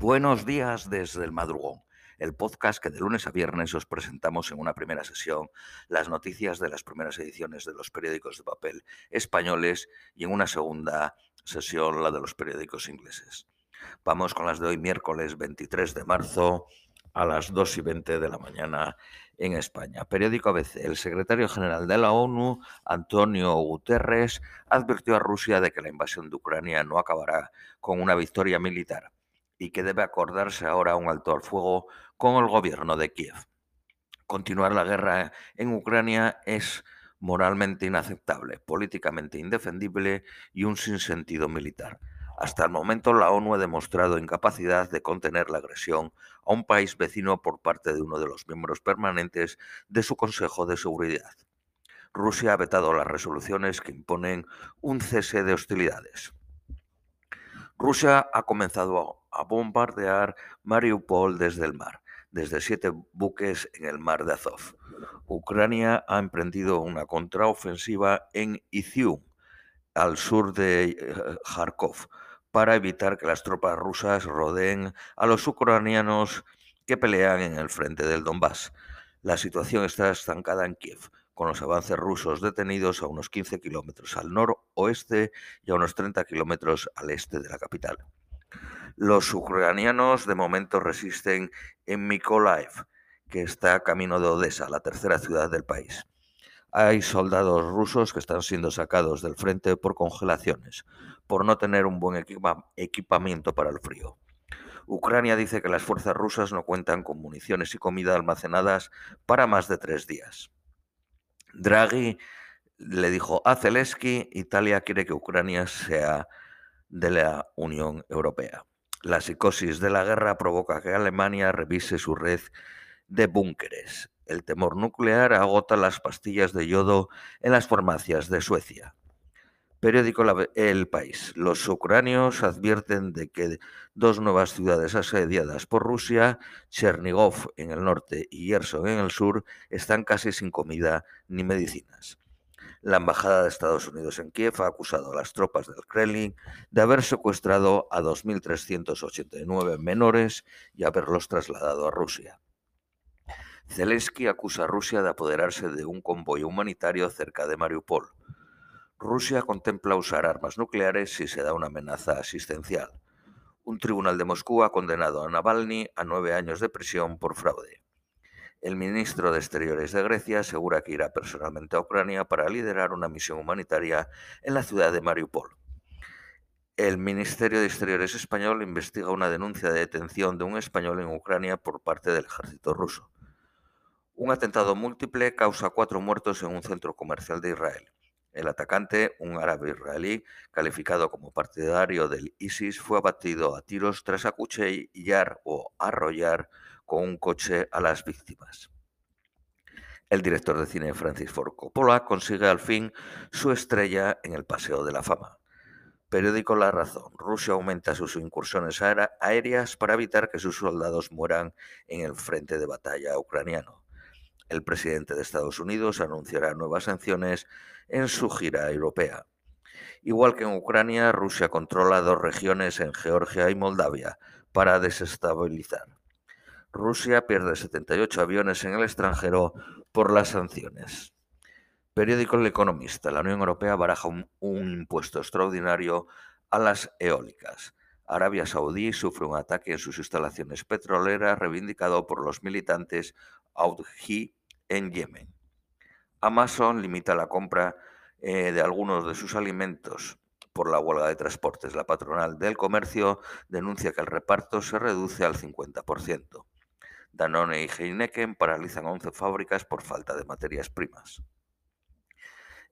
Buenos días desde el madrugón, el podcast que de lunes a viernes os presentamos en una primera sesión las noticias de las primeras ediciones de los periódicos de papel españoles y en una segunda sesión la de los periódicos ingleses. Vamos con las de hoy miércoles 23 de marzo a las 2 y 20 de la mañana en España. Periódico ABC. El secretario general de la ONU, Antonio Guterres, advirtió a Rusia de que la invasión de Ucrania no acabará con una victoria militar y que debe acordarse ahora un alto al fuego con el gobierno de Kiev. Continuar la guerra en Ucrania es moralmente inaceptable, políticamente indefendible y un sinsentido militar. Hasta el momento la ONU ha demostrado incapacidad de contener la agresión a un país vecino por parte de uno de los miembros permanentes de su Consejo de Seguridad. Rusia ha vetado las resoluciones que imponen un cese de hostilidades. Rusia ha comenzado a bombardear Mariupol desde el mar, desde siete buques en el mar de Azov. Ucrania ha emprendido una contraofensiva en Izium, al sur de eh, Kharkov, para evitar que las tropas rusas rodeen a los ucranianos que pelean en el frente del Donbass. La situación está estancada en Kiev, con los avances rusos detenidos a unos 15 kilómetros al noroeste y a unos 30 kilómetros al este de la capital. Los ucranianos de momento resisten en Mykolaiv, que está a camino de Odessa, la tercera ciudad del país. Hay soldados rusos que están siendo sacados del frente por congelaciones, por no tener un buen equipamiento para el frío. Ucrania dice que las fuerzas rusas no cuentan con municiones y comida almacenadas para más de tres días. Draghi le dijo a Zelensky, Italia quiere que Ucrania sea de la Unión Europea. La psicosis de la guerra provoca que Alemania revise su red de búnkeres. El temor nuclear agota las pastillas de yodo en las farmacias de Suecia. Periódico El País. Los ucranios advierten de que dos nuevas ciudades asediadas por Rusia, Chernigov en el norte y Gerson en el sur, están casi sin comida ni medicinas. La Embajada de Estados Unidos en Kiev ha acusado a las tropas del Kremlin de haber secuestrado a 2.389 menores y haberlos trasladado a Rusia. Zelensky acusa a Rusia de apoderarse de un convoy humanitario cerca de Mariupol. Rusia contempla usar armas nucleares si se da una amenaza asistencial. Un tribunal de Moscú ha condenado a Navalny a nueve años de prisión por fraude. El ministro de Exteriores de Grecia asegura que irá personalmente a Ucrania para liderar una misión humanitaria en la ciudad de Mariupol. El Ministerio de Exteriores español investiga una denuncia de detención de un español en Ucrania por parte del ejército ruso. Un atentado múltiple causa cuatro muertos en un centro comercial de Israel. El atacante, un árabe israelí calificado como partidario del ISIS, fue abatido a tiros tras acuchillar o arrollar con un coche a las víctimas. El director de cine Francis Ford Coppola consigue al fin su estrella en el Paseo de la Fama. Periódico La Razón. Rusia aumenta sus incursiones aéreas para evitar que sus soldados mueran en el frente de batalla ucraniano el presidente de Estados Unidos anunciará nuevas sanciones en su gira europea. Igual que en Ucrania, Rusia controla dos regiones en Georgia y Moldavia para desestabilizar. Rusia pierde 78 aviones en el extranjero por las sanciones. Periódico El Economista. La Unión Europea baraja un, impuesto extraordinario a las eólicas. Arabia Saudí sufre un ataque en sus instalaciones petroleras reivindicado por los militantes Audhi en Yemen. Amazon limita la compra eh, de algunos de sus alimentos por la huelga de transportes. La patronal del comercio denuncia que el reparto se reduce al 50%. Danone y Heineken paralizan 11 fábricas por falta de materias primas.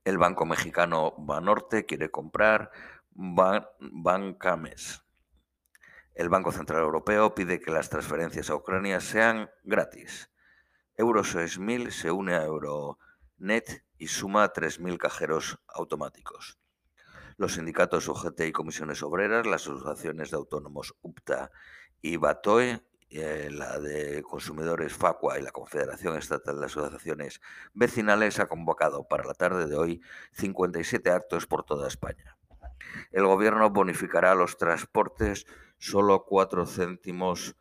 El banco mexicano Banorte quiere comprar Bancames. El Banco Central Europeo pide que las transferencias a Ucrania sean gratis. Euro 6000 se une a Euronet y suma 3.000 cajeros automáticos. Los sindicatos UGT y comisiones obreras, las asociaciones de autónomos UPTA y BATOE, eh, la de consumidores FACUA y la Confederación Estatal de Asociaciones Vecinales ha convocado para la tarde de hoy 57 actos por toda España. El gobierno bonificará los transportes solo 4 céntimos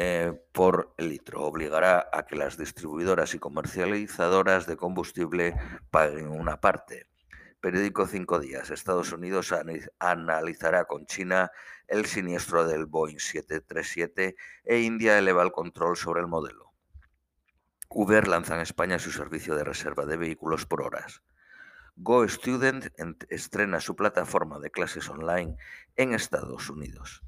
eh, por litro. Obligará a que las distribuidoras y comercializadoras de combustible paguen una parte. Periódico Cinco Días. Estados Unidos analizará con China el siniestro del Boeing 737 e India eleva el control sobre el modelo. Uber lanza en España su servicio de reserva de vehículos por horas. Go Student estrena su plataforma de clases online en Estados Unidos.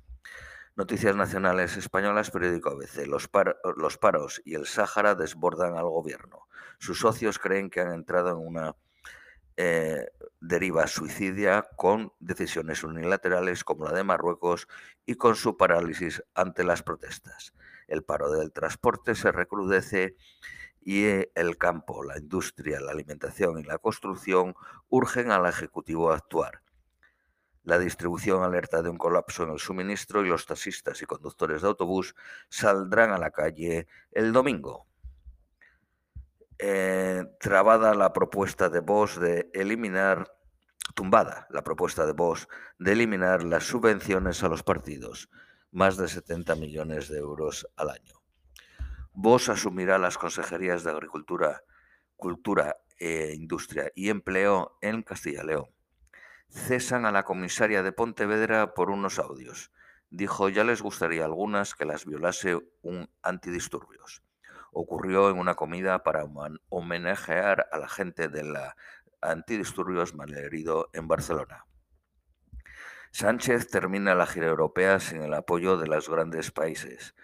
Noticias nacionales españolas, periódico ABC. Los, paros y el Sáhara desbordan al gobierno. Sus socios creen que han entrado en una eh, deriva suicidia con decisiones unilaterales como la de Marruecos y con su parálisis ante las protestas. El paro del transporte se recrudece y eh, el campo, la industria, la alimentación y la construcción urgen al Ejecutivo a actuar. La distribución alerta de un colapso en el suministro y los taxistas y conductores de autobús saldrán a la calle el domingo. Eh, trabada la propuesta de Vox de eliminar, tumbada la propuesta de Vox de eliminar las subvenciones a los partidos, más de 70 millones de euros al año. Vox asumirá las consejerías de Agricultura, Cultura, e Industria y Empleo en Castilla y León. Cesan a la comisaria de Pontevedra por unos audios. Dijo ya les gustaría algunas que las violase un antidisturbios ocurrió en una comida para homenajear a la gente de la antidisturbios malherido en Barcelona. Sánchez termina la gira europea sin el apoyo de los grandes países.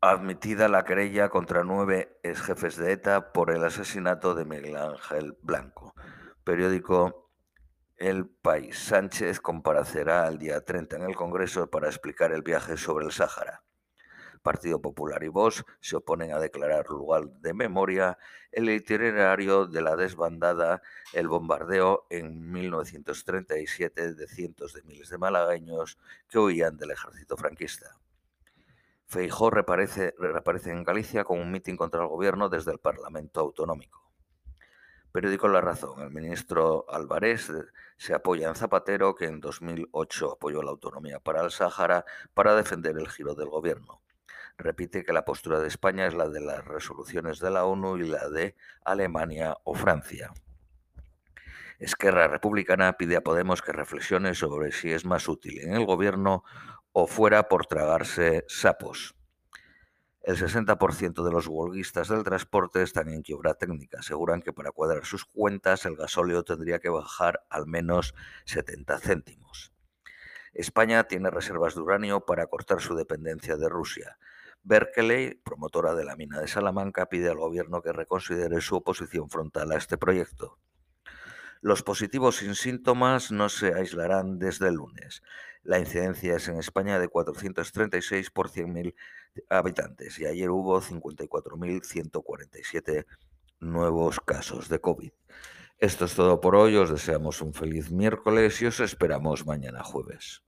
Admitida la querella contra nueve ex jefes de ETA por el asesinato de Miguel Ángel Blanco. Periódico El País. Sánchez comparecerá el día 30 en el Congreso para explicar el viaje sobre el Sáhara. Partido Popular y Vox se oponen a declarar lugar de memoria el itinerario de la desbandada, el bombardeo en 1937 de cientos de miles de malagueños que huían del ejército franquista. Feijó reaparece, reaparece en Galicia con un mitin contra el gobierno desde el Parlamento Autonómico. Periódico La Razón. El ministro Álvarez se apoya en Zapatero, que en 2008 apoyó la autonomía para el Sáhara para defender el giro del gobierno repite que la postura de España es la de las resoluciones de la ONU y la de Alemania o Francia. Esquerra Republicana pide a Podemos que reflexione sobre si es más útil en el gobierno o fuera por tragarse sapos. El 60% de los huelguistas del transporte están en quiebra técnica. Aseguran que para cuadrar sus cuentas el gasóleo tendría que bajar al menos 70 céntimos. España tiene reservas de uranio para cortar su dependencia de Rusia. Berkeley, promotora de la mina de Salamanca, pide al gobierno que reconsidere su oposición frontal a este proyecto. Los positivos sin síntomas no se aislarán desde el lunes. La incidencia es en España de 436 por 100.000 habitantes y ayer hubo 54.147 nuevos casos de COVID. Esto es todo por hoy, os deseamos un feliz miércoles y os esperamos mañana jueves.